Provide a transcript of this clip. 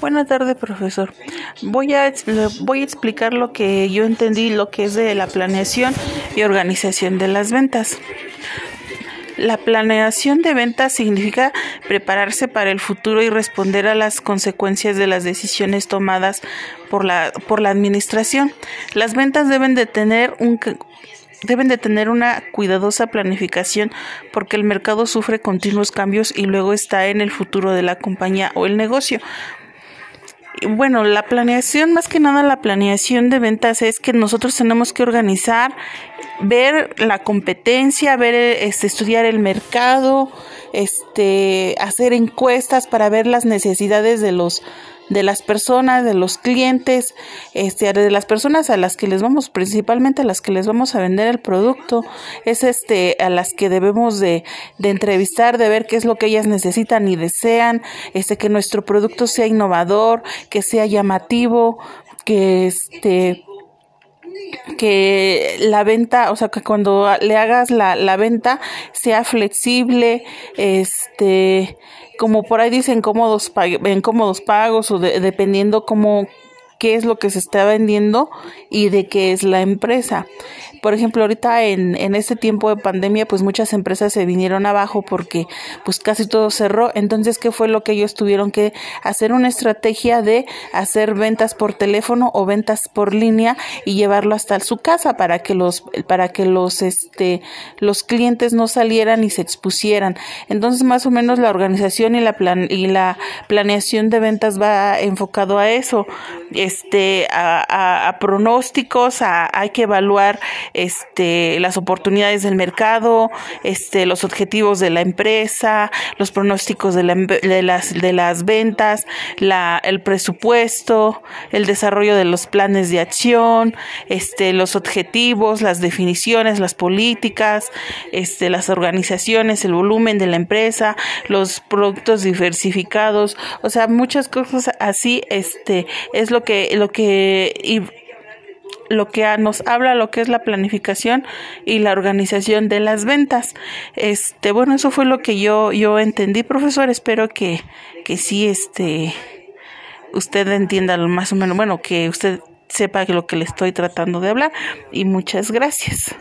Buenas tardes, profesor. Voy a, voy a explicar lo que yo entendí, lo que es de la planeación y organización de las ventas. La planeación de ventas significa prepararse para el futuro y responder a las consecuencias de las decisiones tomadas por la, por la administración. Las ventas deben de tener un, deben de tener una cuidadosa planificación porque el mercado sufre continuos cambios y luego está en el futuro de la compañía o el negocio bueno, la planeación, más que nada la planeación de ventas es que nosotros tenemos que organizar, ver la competencia, ver, este, estudiar el mercado, este, hacer encuestas para ver las necesidades de los de las personas, de los clientes, este, de las personas a las que les vamos, principalmente a las que les vamos a vender el producto, es este, a las que debemos de, de entrevistar, de ver qué es lo que ellas necesitan y desean, este, que nuestro producto sea innovador, que sea llamativo, que este, que la venta, o sea, que cuando le hagas la, la venta sea flexible, este, como por ahí dicen cómodos, en cómodos pagos o dependiendo cómo, qué es lo que se está vendiendo y de qué es la empresa. Por ejemplo, ahorita en, en este tiempo de pandemia, pues muchas empresas se vinieron abajo porque pues casi todo cerró. Entonces, ¿qué fue lo que ellos tuvieron que hacer? Una estrategia de hacer ventas por teléfono o ventas por línea y llevarlo hasta su casa para que los, para que los, este, los clientes no salieran y se expusieran. Entonces, más o menos la organización y la plan, y la planeación de ventas va enfocado a eso este, a, a, pronósticos, a, hay que evaluar este, las oportunidades del mercado, este, los objetivos de la empresa, los pronósticos de, la, de, las, de las ventas, la, el presupuesto, el desarrollo de los planes de acción, este, los objetivos, las definiciones, las políticas, este, las organizaciones, el volumen de la empresa, los productos diversificados, o sea, muchas cosas así, este, es lo que lo que y lo que nos habla lo que es la planificación y la organización de las ventas. Este, bueno, eso fue lo que yo yo entendí, profesor, espero que que sí este usted entienda más o menos, bueno, que usted sepa lo que le estoy tratando de hablar y muchas gracias.